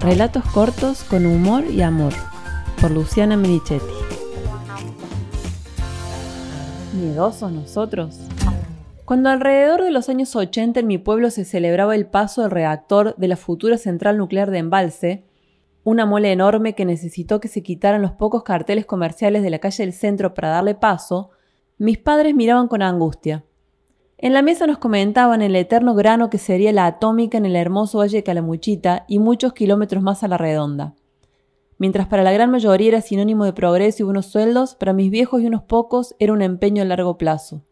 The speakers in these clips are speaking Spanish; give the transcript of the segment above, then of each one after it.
Relatos cortos con humor y amor, por Luciana Merichetti. ¿Miedosos nosotros? Cuando alrededor de los años 80 en mi pueblo se celebraba el paso del reactor de la futura central nuclear de embalse, una mole enorme que necesitó que se quitaran los pocos carteles comerciales de la calle del centro para darle paso, mis padres miraban con angustia. En la mesa nos comentaban el eterno grano que sería la atómica en el hermoso valle de Calamuchita y muchos kilómetros más a la redonda. Mientras para la gran mayoría era sinónimo de progreso y buenos sueldos, para mis viejos y unos pocos era un empeño a largo plazo.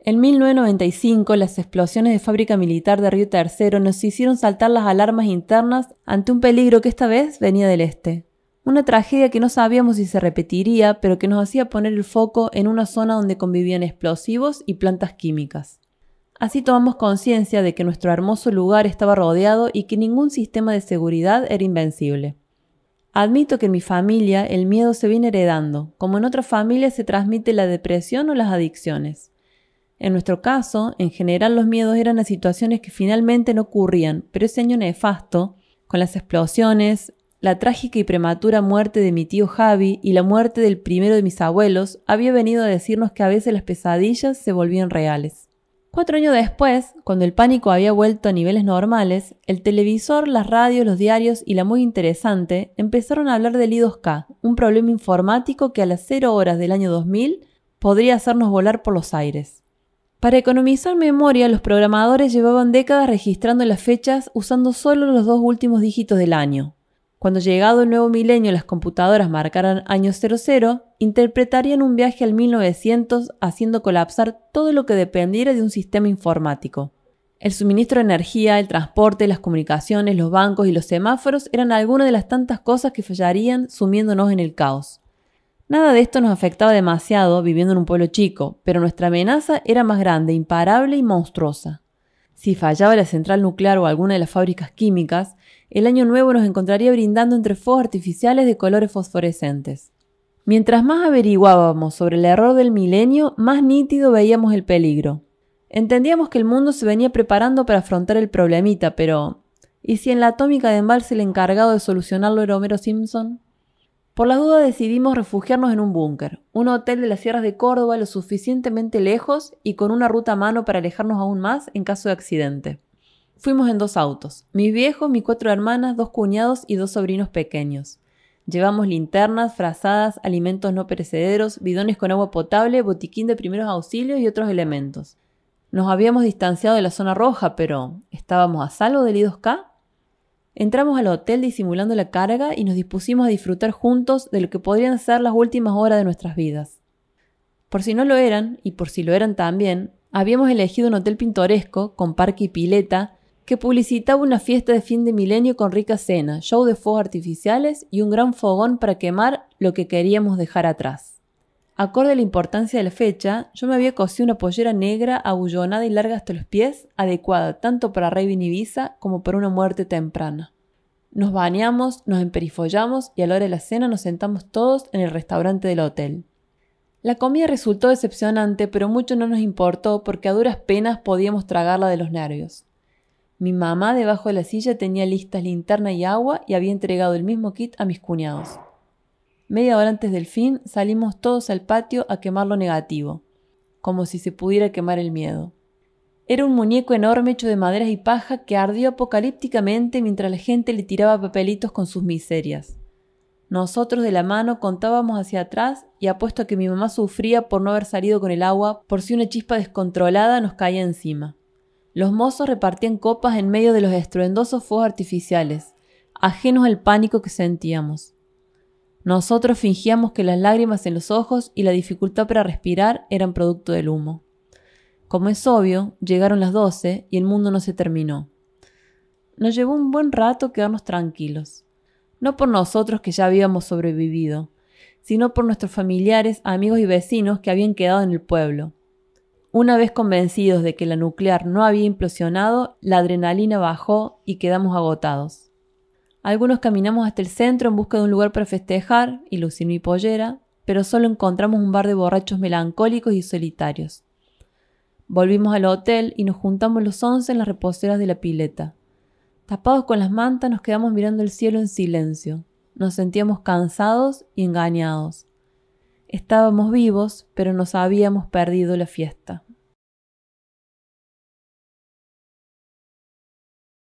En 1995, las explosiones de fábrica militar de Río Tercero nos hicieron saltar las alarmas internas ante un peligro que esta vez venía del este. Una tragedia que no sabíamos si se repetiría, pero que nos hacía poner el foco en una zona donde convivían explosivos y plantas químicas. Así tomamos conciencia de que nuestro hermoso lugar estaba rodeado y que ningún sistema de seguridad era invencible. Admito que en mi familia el miedo se viene heredando, como en otras familias se transmite la depresión o las adicciones. En nuestro caso, en general los miedos eran a situaciones que finalmente no ocurrían, pero ese año nefasto, con las explosiones, la trágica y prematura muerte de mi tío Javi y la muerte del primero de mis abuelos había venido a decirnos que a veces las pesadillas se volvían reales. Cuatro años después, cuando el pánico había vuelto a niveles normales, el televisor, las radios, los diarios y la muy interesante empezaron a hablar del I2K, un problema informático que a las cero horas del año 2000 podría hacernos volar por los aires. Para economizar memoria, los programadores llevaban décadas registrando las fechas usando solo los dos últimos dígitos del año, cuando llegado el nuevo milenio las computadoras marcaran año 00, interpretarían un viaje al 1900 haciendo colapsar todo lo que dependiera de un sistema informático. El suministro de energía, el transporte, las comunicaciones, los bancos y los semáforos eran algunas de las tantas cosas que fallarían sumiéndonos en el caos. Nada de esto nos afectaba demasiado viviendo en un pueblo chico, pero nuestra amenaza era más grande, imparable y monstruosa. Si fallaba la central nuclear o alguna de las fábricas químicas, el año nuevo nos encontraría brindando entre fuegos artificiales de colores fosforescentes. Mientras más averiguábamos sobre el error del milenio, más nítido veíamos el peligro. Entendíamos que el mundo se venía preparando para afrontar el problemita, pero ¿y si en la atómica de embalse el encargado de solucionarlo era Homero Simpson? Por la duda decidimos refugiarnos en un búnker, un hotel de las sierras de Córdoba lo suficientemente lejos y con una ruta a mano para alejarnos aún más en caso de accidente. Fuimos en dos autos, mis viejos, mis cuatro hermanas, dos cuñados y dos sobrinos pequeños. Llevamos linternas, frazadas, alimentos no perecederos, bidones con agua potable, botiquín de primeros auxilios y otros elementos. Nos habíamos distanciado de la zona roja, pero ¿estábamos a salvo del I2K? Entramos al hotel disimulando la carga y nos dispusimos a disfrutar juntos de lo que podrían ser las últimas horas de nuestras vidas. Por si no lo eran, y por si lo eran también, habíamos elegido un hotel pintoresco, con parque y pileta, que publicitaba una fiesta de fin de milenio con rica cena, show de fuegos artificiales y un gran fogón para quemar lo que queríamos dejar atrás. Acorde a la importancia de la fecha, yo me había cosido una pollera negra abullonada y larga hasta los pies, adecuada tanto para Raven Ibiza como para una muerte temprana. Nos bañamos, nos emperifollamos y a la hora de la cena nos sentamos todos en el restaurante del hotel. La comida resultó decepcionante, pero mucho no nos importó porque a duras penas podíamos tragarla de los nervios. Mi mamá debajo de la silla tenía listas linterna y agua y había entregado el mismo kit a mis cuñados. Media hora antes del fin salimos todos al patio a quemar lo negativo, como si se pudiera quemar el miedo. Era un muñeco enorme hecho de maderas y paja que ardió apocalípticamente mientras la gente le tiraba papelitos con sus miserias. Nosotros de la mano contábamos hacia atrás y apuesto a que mi mamá sufría por no haber salido con el agua por si una chispa descontrolada nos caía encima. Los mozos repartían copas en medio de los estruendosos fuegos artificiales, ajenos al pánico que sentíamos. Nosotros fingíamos que las lágrimas en los ojos y la dificultad para respirar eran producto del humo. Como es obvio, llegaron las doce y el mundo no se terminó. Nos llevó un buen rato quedarnos tranquilos, no por nosotros que ya habíamos sobrevivido, sino por nuestros familiares, amigos y vecinos que habían quedado en el pueblo, una vez convencidos de que la nuclear no había implosionado, la adrenalina bajó y quedamos agotados. Algunos caminamos hasta el centro en busca de un lugar para festejar y lucir mi pollera, pero solo encontramos un bar de borrachos melancólicos y solitarios. Volvimos al hotel y nos juntamos los once en las reposeras de la pileta. Tapados con las mantas nos quedamos mirando el cielo en silencio. Nos sentíamos cansados y engañados. Estábamos vivos, pero nos habíamos perdido la fiesta.